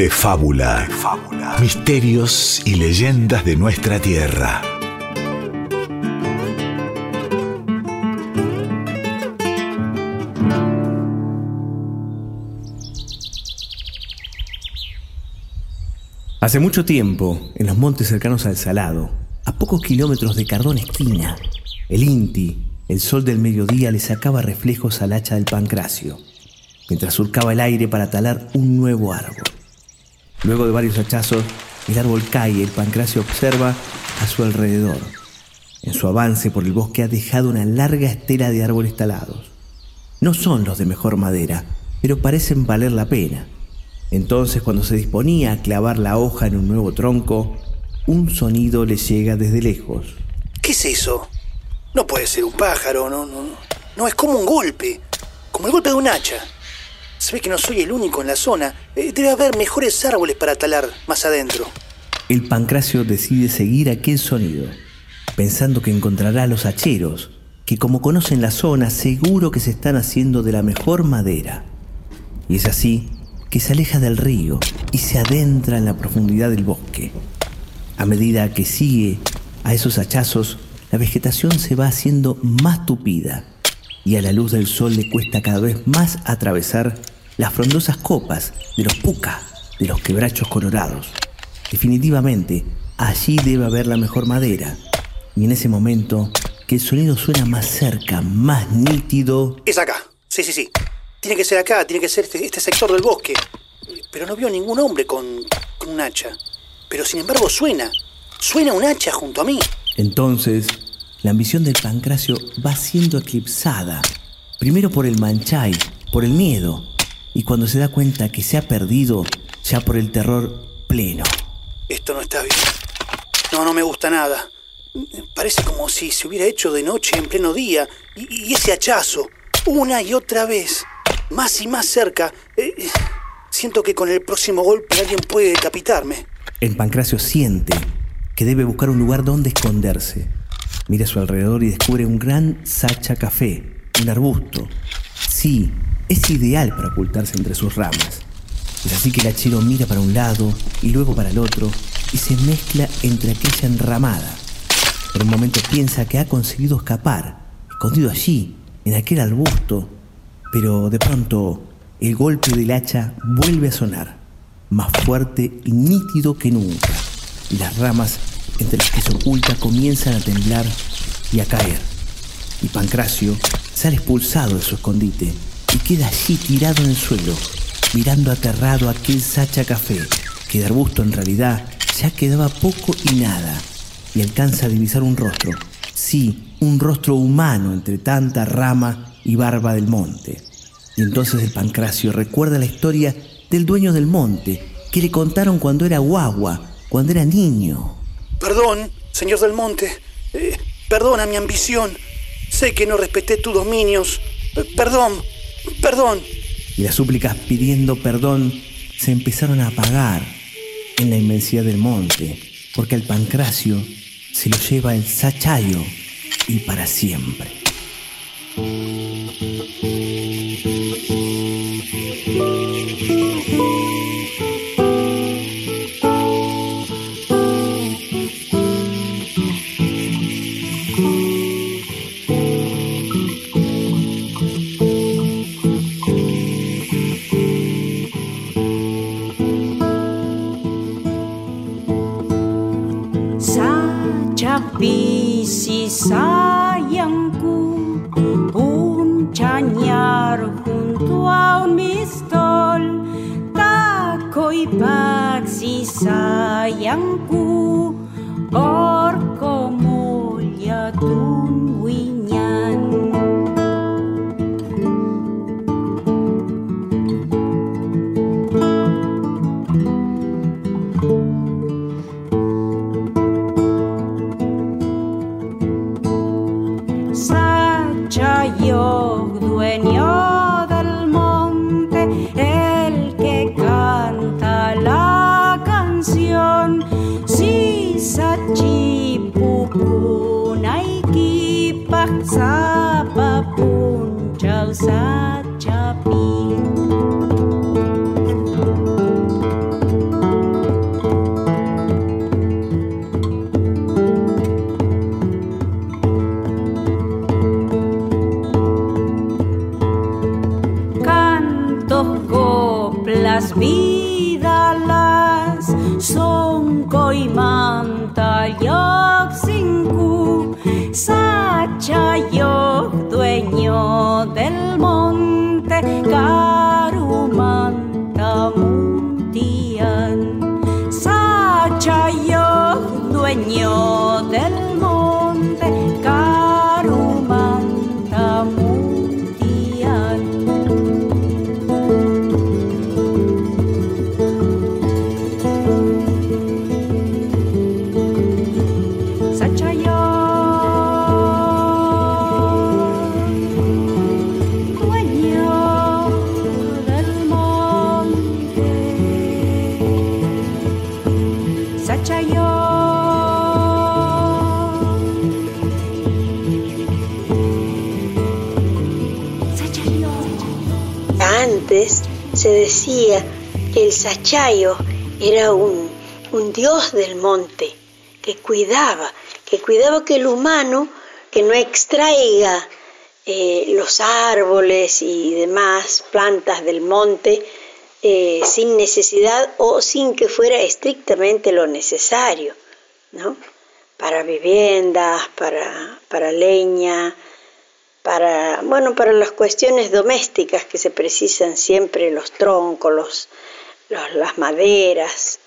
de fábula. Misterios y leyendas de nuestra tierra. Hace mucho tiempo, en los montes cercanos al Salado, a pocos kilómetros de Cardón Esquina, el Inti, el sol del mediodía, le sacaba reflejos al hacha del pancracio, mientras surcaba el aire para talar un nuevo árbol. Luego de varios hachazos, el árbol cae y el pancracio observa a su alrededor. En su avance por el bosque ha dejado una larga estela de árboles talados. No son los de mejor madera, pero parecen valer la pena. Entonces, cuando se disponía a clavar la hoja en un nuevo tronco, un sonido le llega desde lejos. ¿Qué es eso? No puede ser un pájaro, no, no, no. No, es como un golpe, como el golpe de un hacha. Se ve que no soy el único en la zona. Eh, debe haber mejores árboles para talar más adentro. El pancracio decide seguir aquel sonido, pensando que encontrará a los hacheros, que como conocen la zona, seguro que se están haciendo de la mejor madera. Y es así que se aleja del río y se adentra en la profundidad del bosque. A medida que sigue a esos hachazos, la vegetación se va haciendo más tupida y a la luz del sol le cuesta cada vez más atravesar las frondosas copas de los puca, de los quebrachos colorados. Definitivamente, allí debe haber la mejor madera. Y en ese momento, que el sonido suena más cerca, más nítido... Es acá. Sí, sí, sí. Tiene que ser acá, tiene que ser este, este sector del bosque. Pero no veo ningún hombre con, con un hacha. Pero sin embargo suena. Suena un hacha junto a mí. Entonces, la ambición del pancracio va siendo eclipsada. Primero por el manchay, por el miedo. Y cuando se da cuenta que se ha perdido, ya por el terror pleno. Esto no está bien. No, no me gusta nada. Parece como si se hubiera hecho de noche en pleno día. Y, y ese hachazo, una y otra vez más y más cerca. Eh, siento que con el próximo golpe alguien puede decapitarme. El pancracio siente que debe buscar un lugar donde esconderse. Mira a su alrededor y descubre un gran sacha café, un arbusto. Sí, es ideal para ocultarse entre sus ramas. Es así que el hachero mira para un lado y luego para el otro y se mezcla entre aquella enramada. Por un momento piensa que ha conseguido escapar, escondido allí, en aquel arbusto, pero de pronto el golpe del hacha vuelve a sonar, más fuerte y nítido que nunca, las ramas entre las que se oculta comienzan a temblar y a caer. Y Pancracio sale expulsado de su escondite y queda allí tirado en el suelo, mirando aterrado aquel sacha café, que de arbusto en realidad ya quedaba poco y nada, y alcanza a divisar un rostro, sí, un rostro humano entre tanta rama y barba del monte. Y entonces el pancracio recuerda la historia del dueño del monte, que le contaron cuando era guagua, cuando era niño. Perdón, señor del monte. Eh, perdona mi ambición. Sé que no respeté tus dominios. Perdón, perdón. Y las súplicas pidiendo perdón se empezaron a apagar en la inmensidad del monte, porque al pancracio se lo lleva el sachayo y para siempre. Sachayo era un, un dios del monte que cuidaba, que cuidaba que el humano que no extraiga eh, los árboles y demás plantas del monte eh, sin necesidad o sin que fuera estrictamente lo necesario, ¿no? Para viviendas, para, para leña, para, bueno, para las cuestiones domésticas que se precisan siempre, los troncos, los, los- las maderas.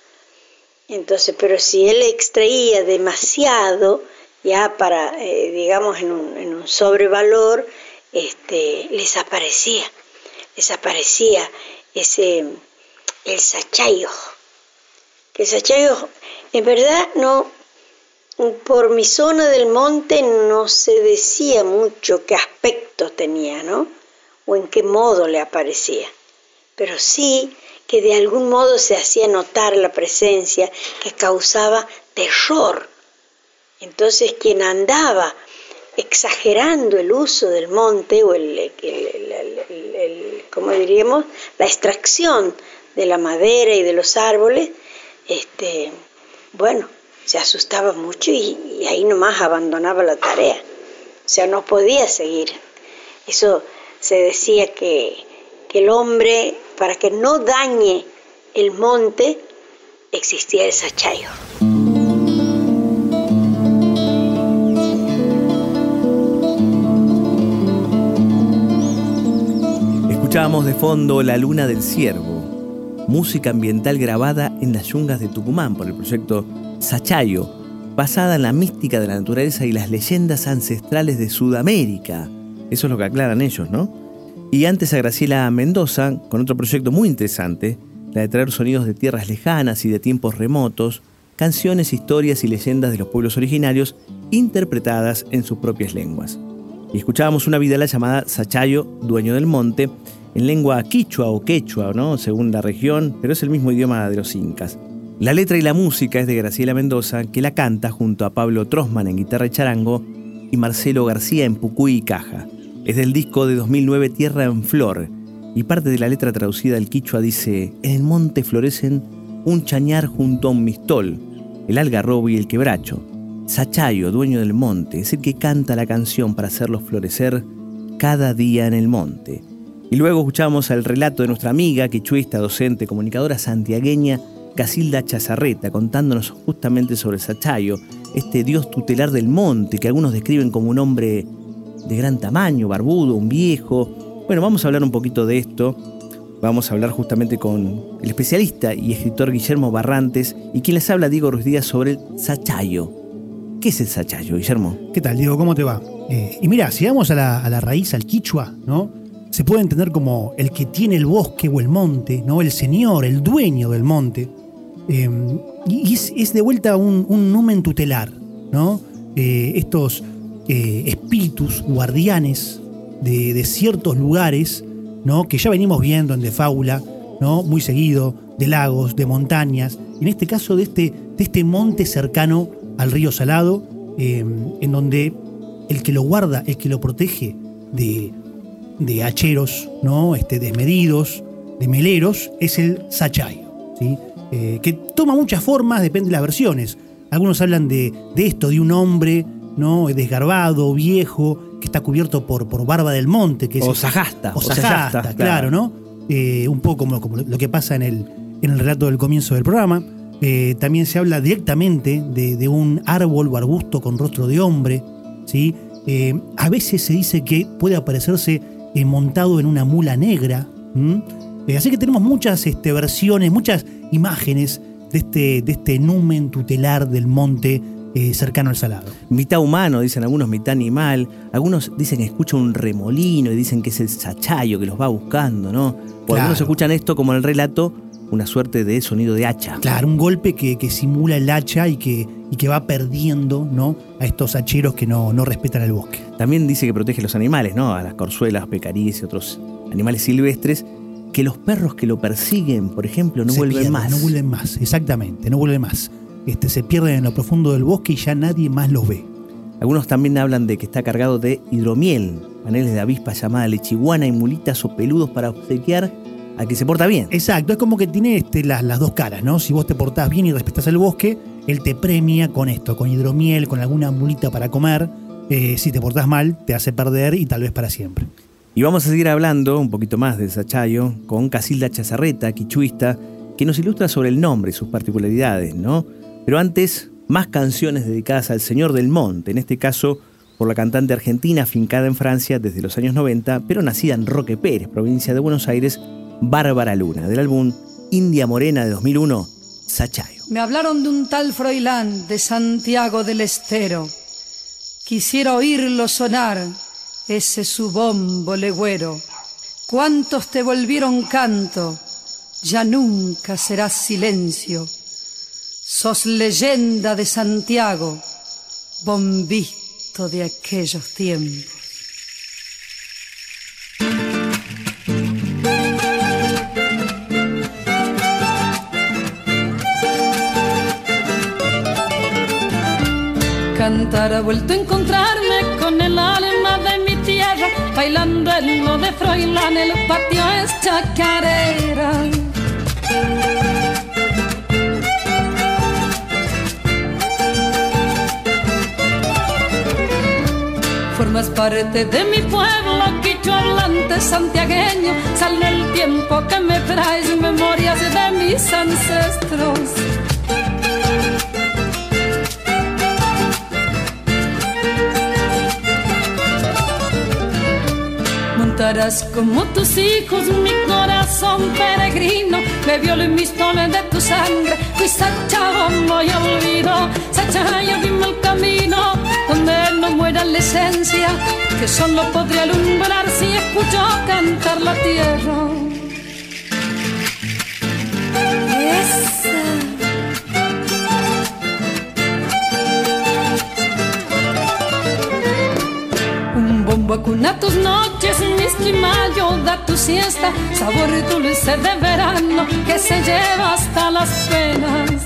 Entonces, pero si él extraía demasiado, ya para, eh, digamos, en un, en un sobrevalor, este, les aparecía, les aparecía ese, el sachayo. Que el sachayo, en verdad, no, por mi zona del monte no se decía mucho qué aspecto tenía, ¿no? O en qué modo le aparecía. Pero sí que de algún modo se hacía notar la presencia que causaba terror. Entonces quien andaba exagerando el uso del monte o el, el- ¿cómo diríamos? La extracción de la madera y de los árboles, este, bueno, se asustaba mucho y, y ahí nomás abandonaba la tarea. O sea, no podía seguir. Eso se decía que, que el hombre, para que no dañe el monte, existía el sachayo. Escuchábamos de fondo La Luna del Ciervo, música ambiental grabada en las yungas de Tucumán por el proyecto Sachayo, basada en la mística de la naturaleza y las leyendas ancestrales de Sudamérica. Eso es lo que aclaran ellos, ¿no? Y antes a Graciela Mendoza con otro proyecto muy interesante, la de traer sonidos de tierras lejanas y de tiempos remotos, canciones, historias y leyendas de los pueblos originarios interpretadas en sus propias lenguas. Y escuchábamos una vidala llamada Sachayo, dueño del monte, en lengua quichua o quechua, ¿no? según la región, pero es el mismo idioma de los incas. La letra y la música es de Graciela Mendoza, que la canta junto a Pablo Trosman en guitarra y charango y Marcelo García en pucuy y caja. Es del disco de 2009 Tierra en Flor, y parte de la letra traducida al quichua dice, en el monte florecen un chañar junto a un mistol, el algarrobo y el quebracho. Sachayo, dueño del monte, es el que canta la canción para hacerlos florecer cada día en el monte. Y luego escuchamos el relato de nuestra amiga, quichuista, docente, comunicadora santiagueña, Casilda Chazarreta, contándonos justamente sobre Sachayo, este dios tutelar del monte que algunos describen como un hombre de gran tamaño, barbudo, un viejo. Bueno, vamos a hablar un poquito de esto. Vamos a hablar justamente con el especialista y escritor Guillermo Barrantes y quien les habla Diego Ruiz Díaz sobre el Sachayo. ¿Qué es el Sachayo, Guillermo? ¿Qué tal, Diego? ¿Cómo te va? Eh, y mira, si vamos a la, la raíz, al quichua, ¿no? Se puede entender como el que tiene el bosque o el monte, ¿no? El señor, el dueño del monte. Eh, y es, de vuelta un, un numen tutelar, ¿no? Eh, estos eh, espíritus guardianes de, ciertos lugares, ¿no? Que ya venimos viendo en De Fábula, ¿no? Muy seguido, de lagos, de montañas. En este caso, de este, de este monte cercano al río Salado, eh, en donde el que lo guarda, el que lo protege de, de hacheros, ¿no? Este, desmedidos, de meleros, es el sachayo, ¿sí? Eh, que toma muchas formas, depende de las versiones. Algunos hablan de, de esto, de un hombre ¿no? desgarbado, viejo, que está cubierto por, por barba del monte. Que es O sagasta, O sagasta, claro, claro. ¿no? Eh, un poco como, como lo que pasa en el, en el relato del comienzo del programa. Eh, también se habla directamente de, de un árbol o arbusto con rostro de hombre. ¿sí? Eh, a veces se dice que puede aparecerse montado en una mula negra. así que tenemos muchas este, versiones, muchas imágenes de este, de este numen tutelar del monte eh, cercano al salado. Mitad humano, dicen algunos, mitad animal. Algunos dicen que escuchan un remolino y dicen que es el sachayo que los va buscando, ¿no? Claro. algunos escuchan esto como en el relato, una suerte de sonido de hacha. Claro, un golpe que, que simula el hacha y que, y que va perdiendo ¿no? a estos hacheros que no, no respetan el bosque. También dice que protege a los animales, ¿no? A las corzuelas, pecaríes y otros animales silvestres. Que los perros que lo persiguen, por ejemplo, no Se vuelven pierden, más. No vuelven más, exactamente, no vuelven más. Este, se pierden en lo profundo del bosque y ya nadie más los ve. Algunos también hablan de que está cargado de hidromiel, paneles de avispa llamada lechiguana y mulitas o peludos para obsequiar a que se porta bien. Exacto, es como que tiene este, las, las dos caras, ¿no? Si vos te portás bien y respetás el bosque, él te premia con esto, con hidromiel, con alguna mulita para comer. Eh, si te portás mal, te hace perder y tal vez para siempre. Y vamos a seguir hablando un poquito más del Sachayo con Casilda Chazarreta, quichuista, que nos ilustra sobre el nombre y sus particularidades, ¿no? Pero antes, más canciones dedicadas al Señor del Monte, en este caso por la cantante argentina fincada en Francia desde los años 90, pero nacida en Roque Pérez, provincia de Buenos Aires, Bárbara Luna, del álbum India Morena de 2001, Sachayo. Me hablaron de un tal Froilán de Santiago del Estero. Quisiera oírlo sonar, ese su bombo legüero. ¿Cuántos te volvieron canto? Ya nunca serás silencio. Sos leyenda de Santiago, bombito de aquellos tiempos. Cantar ha vuelto a encontrarme con el alma de mi tierra, bailando en lo de Froilán, el patio es chacarera. Parte de mi pueblo, quicho santiagueño, sale el tiempo que me traes memorias de mis ancestros. Como tus hijos mi corazón peregrino Bebió el mistol de tu sangre. Fui Sacha, no y olvido Sacha, yo dime el camino Donde no muera la esencia Que solo podría alumbrar Si escucho cantar la tierra. Esa Un bombo acuna tus noches, mis climayo da tu siesta, sabor dulce de verano que se lleva hasta las penas.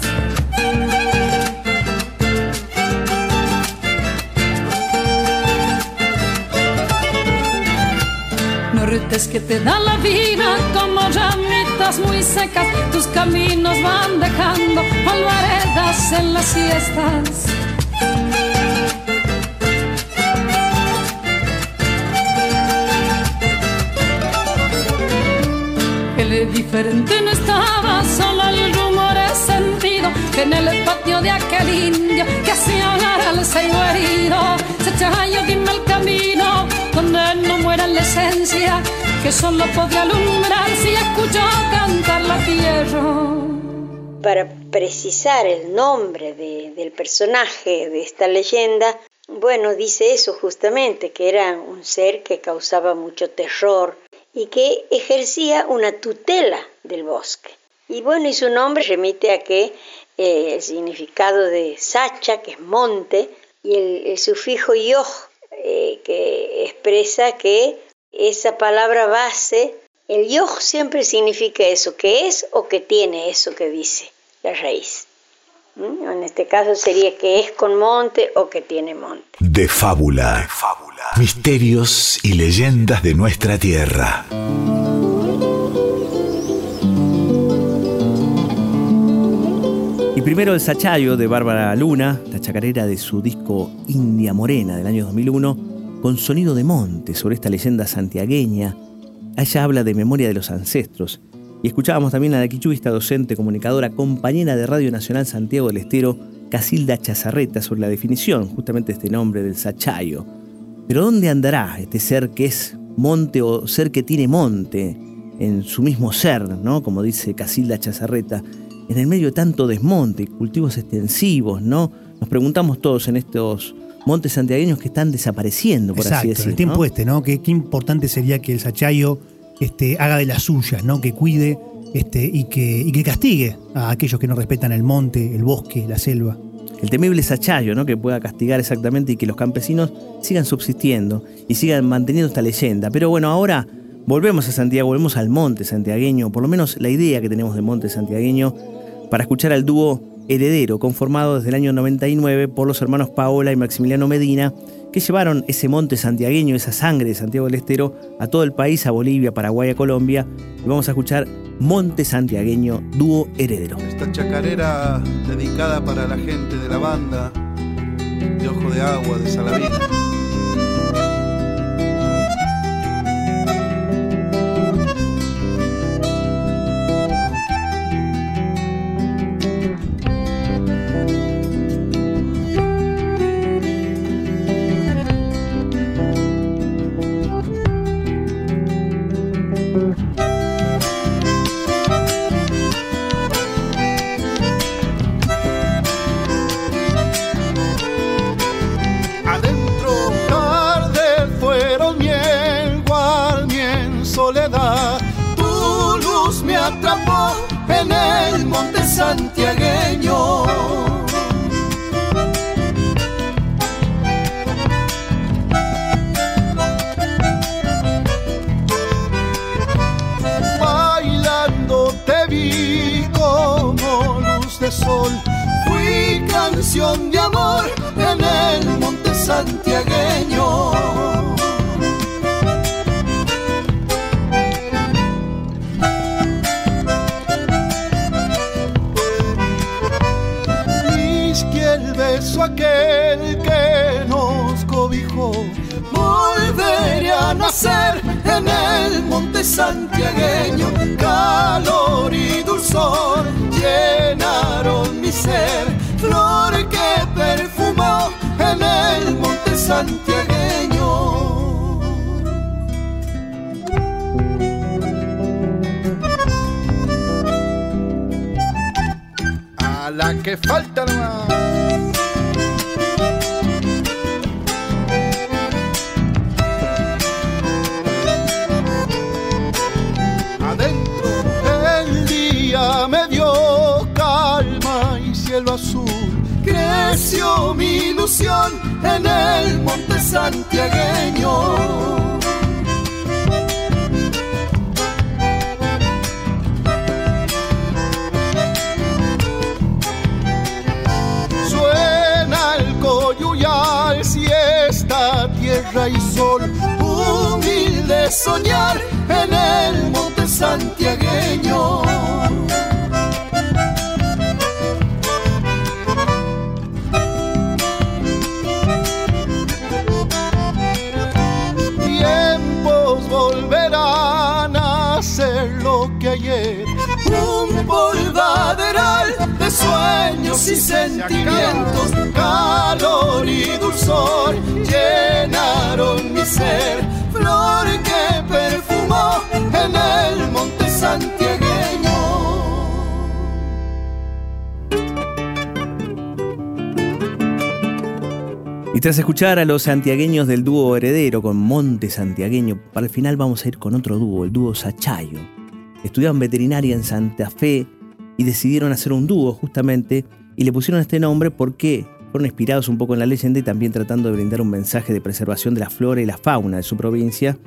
Nortes que te da la vida como ramitas muy secas, tus caminos van dejando polvaredas en las siestas. El diferente no estaba, solo el rumor es sentido que en el patio de aquel indio que hacía hablar al ceibo herido. Se chayo, dime el camino donde no muera la esencia que solo podía alumbrar si escuchó cantar la tierra. Para precisar el nombre de- del personaje de esta leyenda, bueno, dice eso justamente, que era un ser que causaba mucho terror y que ejercía una tutela del bosque. Y bueno, y su nombre remite a que eh, el significado de sacha, que es monte, y el, sufijo yoj, eh, que expresa que esa palabra base, el yoj siempre significa eso, que es o que tiene eso que dice la raíz. ¿Mm? En este caso sería que es con monte o que tiene monte. De fábula. Misterios y leyendas de nuestra tierra. Y primero el Sachayo de Bárbara Luna, la chacarera de su disco India Morena del año 2001, con sonido de monte sobre esta leyenda santiagueña. Ella habla de memoria de los ancestros Y escuchábamos también a la quichuista, docente, comunicadora, compañera de Radio Nacional Santiago del Estero, Casilda Chazarreta, sobre la definición justamente de este nombre del Sachayo. Pero ¿dónde andará este ser que es monte o ser que tiene monte en su mismo ser, ¿no? Como dice Casilda Chazarreta, en el medio de tanto desmonte, cultivos extensivos, ¿no? Nos preguntamos todos en estos montes santiagueños que están desapareciendo, por Exacto, así decirlo. el tiempo ¿no? este, ¿no? Qué, qué importante sería que el Sachayo este, haga de las suyas, ¿no? Que cuide este, y, que, y que castigue a aquellos que no respetan el monte, el bosque, la selva. El temible Sachayo, ¿no? Que pueda castigar exactamente y que los campesinos sigan subsistiendo y sigan manteniendo esta leyenda. Pero bueno, ahora volvemos a Santiago, volvemos al monte santiagueño, por lo menos la idea que tenemos del monte santiagueño, para escuchar al dúo Heredero, conformado desde el año 99 por los hermanos Paola y Maximiliano Medina, que llevaron ese monte santiagueño, esa sangre de Santiago del Estero, a todo el país, a Bolivia, Paraguay, a Colombia. Y vamos a escuchar Monte Santiagueño, dúo Heredero. Esta chacarera dedicada para la gente de la banda, de Ojo de Agua, de Salavina. Monte santiagueño. Bailando te vi como luz de sol. Fui canción de amor en el monte santiagueño. En el monte santiagueño. Calor y dulzor llenaron mi ser, flor que perfumó en el monte santiagueño. A la que falta nomás. Creció mi ilusión en el monte santiagueño. Tierra y sol humilde soñar en el monte santiagueño. Y sentimientos, calor y dulzor llenaron mi ser, flor que perfumó en el monte santiagueño. Y tras escuchar a los santiagueños del dúo heredero con Monte Santiagueño, para el final vamos a ir con otro dúo, el dúo Sachayo. Estudiaban veterinaria en Santa Fe y decidieron hacer un dúo justamente y le pusieron este nombre porque fueron inspirados un poco en la leyenda y también tratando de brindar un mensaje de preservación de la flora y la fauna de su provincia.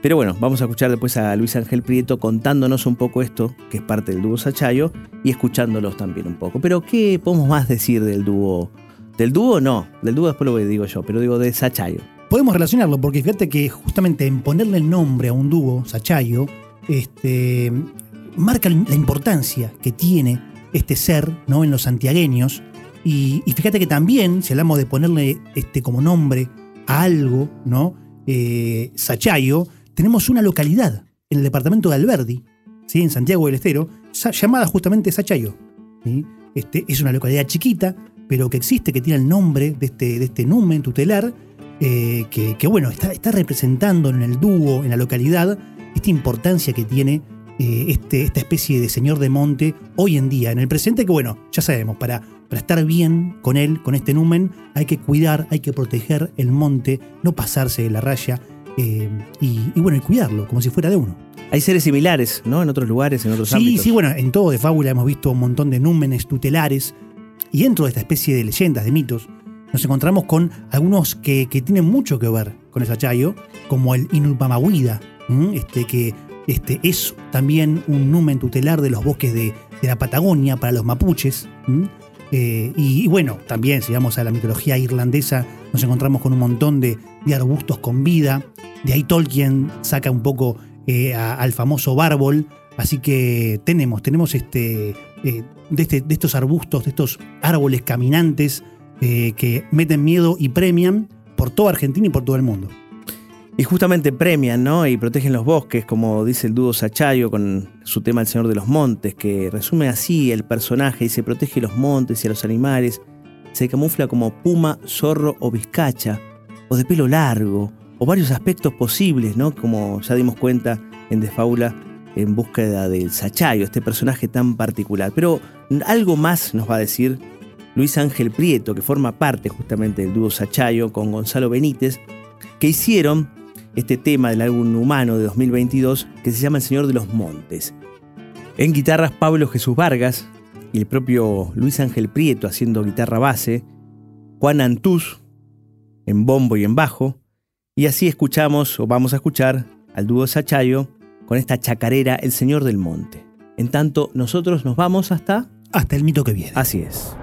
Pero bueno, vamos a escuchar después a Luis Ángel Prieto contándonos un poco esto, que es parte del dúo Sachayo, y escuchándolos también un poco. Pero ¿qué podemos más decir del dúo? Del dúo no, del dúo después lo digo yo, pero digo de Sachayo. Podemos relacionarlo, porque fíjate que justamente en ponerle el nombre a un dúo, Sachayo, este, marca la importancia que tiene este ser ¿no? en los santiagueños. Y, fíjate que también, si hablamos de ponerle este, como nombre a algo, ¿no? Eh, Sachayo, tenemos una localidad en el departamento de Alberdi, ¿sí? en Santiago del Estero, llamada justamente Sachayo. Este, es una localidad chiquita, pero que existe, que tiene el nombre de este, de este numen tutelar, eh, que, que, bueno, está, está representando en el dúo, en la localidad, esta importancia que tiene eh, este, esta especie de señor de monte hoy en día, en el presente, que bueno, ya sabemos, para, para estar bien con él, con este numen, hay que cuidar, hay que proteger el monte, no pasarse de la raya eh, y, y bueno, y cuidarlo, como si fuera de uno. Hay seres similares, ¿no? En otros lugares, en otros Sí, ámbitos. sí, bueno, en todo de fábula hemos visto un montón de númenes tutelares y dentro de esta especie de leyendas, de mitos, nos encontramos con algunos que, que tienen mucho que ver con el Sachayo, como el Inulpamahuida, este, que este, es también un numen tutelar de los bosques de, la Patagonia para los mapuches. Eh, y, bueno, también si vamos a la mitología irlandesa, nos encontramos con un montón de, arbustos con vida. De ahí Tolkien saca un poco eh, al famoso bárbol. Así que tenemos, tenemos este, eh, de, este- de estos arbustos, de estos árboles caminantes que meten miedo y premian por toda Argentina y por todo el mundo. Y justamente premian, ¿no? Y protegen los bosques, como dice el dúo Sachayo con su tema El Señor de los Montes, que resume así el personaje y se protege los montes y a los animales. Se camufla como puma, zorro o vizcacha, o de pelo largo, o varios aspectos posibles, ¿no? Como ya dimos cuenta en Desfaula en búsqueda del Sachayo, este personaje tan particular. Pero algo más nos va a decir Luis Ángel Prieto, que forma parte justamente del dúo Sachayo con Gonzalo Benítez, que hicieron este tema del álbum humano de 2022 que se llama El Señor de los Montes. En guitarras Pablo Jesús Vargas y el propio Luis Ángel Prieto haciendo guitarra base, Juan Antús en bombo y en bajo, y así escuchamos o vamos a escuchar al dúo Sachayo con esta chacarera El Señor del Monte. En tanto, nosotros nos vamos hasta... Hasta el mito que viene. Así es.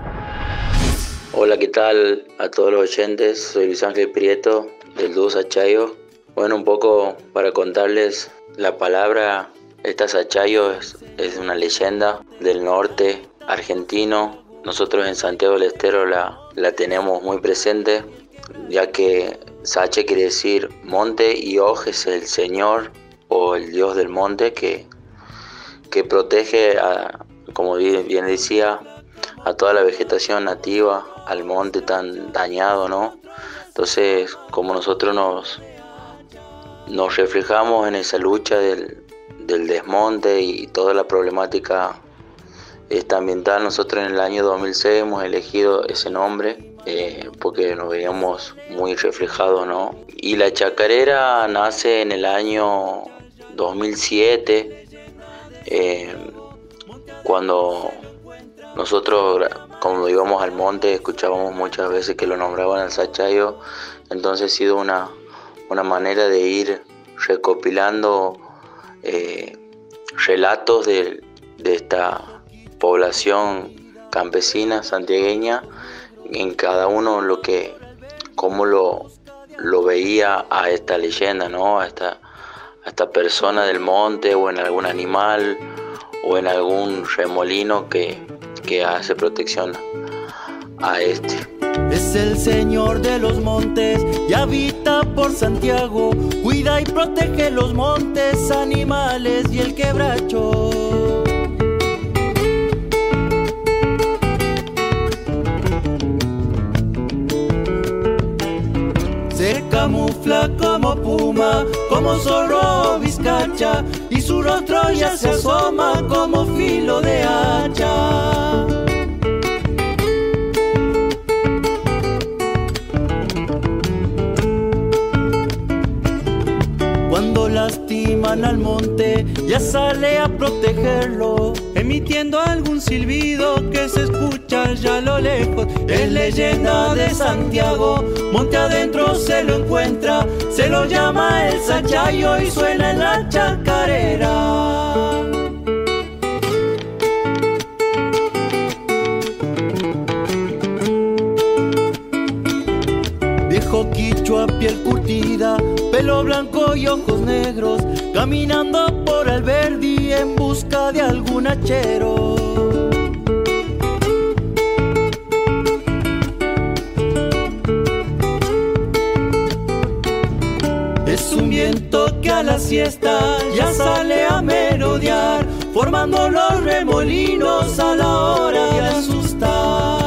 Hola, ¿qué tal a todos los oyentes? Soy Luis Ángel Prieto del dúo Sachayo. Bueno, un poco para contarles la palabra, esta Sachayo es, una leyenda del norte argentino. Nosotros en Santiago del Estero la, la tenemos muy presente, ya que Sache quiere decir monte y Oj es el señor o el dios del monte que, que protege, a, como bien decía, a toda la vegetación nativa, al monte tan dañado, ¿no? Entonces, como nosotros nos, nos reflejamos en esa lucha del, del desmonte y toda la problemática esta ambiental, nosotros en el año 2006 hemos elegido ese nombre eh, porque nos veíamos muy reflejados, ¿no? Y la chacarera nace en el año 2007, eh, cuando nosotros, cuando íbamos al monte, escuchábamos muchas veces que lo nombraban al Sachayo, entonces ha sido una, una manera de ir recopilando eh, relatos de, de esta población campesina santiagueña, en cada uno lo que, cómo lo, lo veía a esta leyenda, ¿no? A esta, a esta persona del monte o en algún animal o en algún remolino que, que hace protección a este. Es el señor de los montes y habita por Santiago. Cuida y protege los montes, animales y el quebracho. Se camufla como puma, como zorro vizcacha, y su rostro ya se asoma como filo de hacha. Lastiman al monte, ya sale a protegerlo, emitiendo algún silbido que se escucha ya a lo lejos. Es leyenda de Santiago, monte adentro se lo encuentra, se lo llama el Sachayo y suena en la chacarera. Blanco y ojos negros, caminando por Alberdi en busca de algún hachero. Es un viento que a la siesta ya sale a merodear, formando los remolinos a la hora de asustar.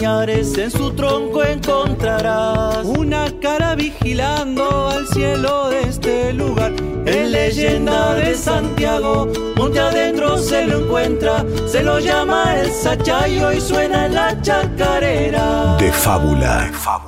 En su tronco encontrarás una cara vigilando al cielo de este lugar. En leyenda de Santiago, monte adentro se lo encuentra, se lo llama el Sachayo y suena en la chacarera. De fábula. De fábula.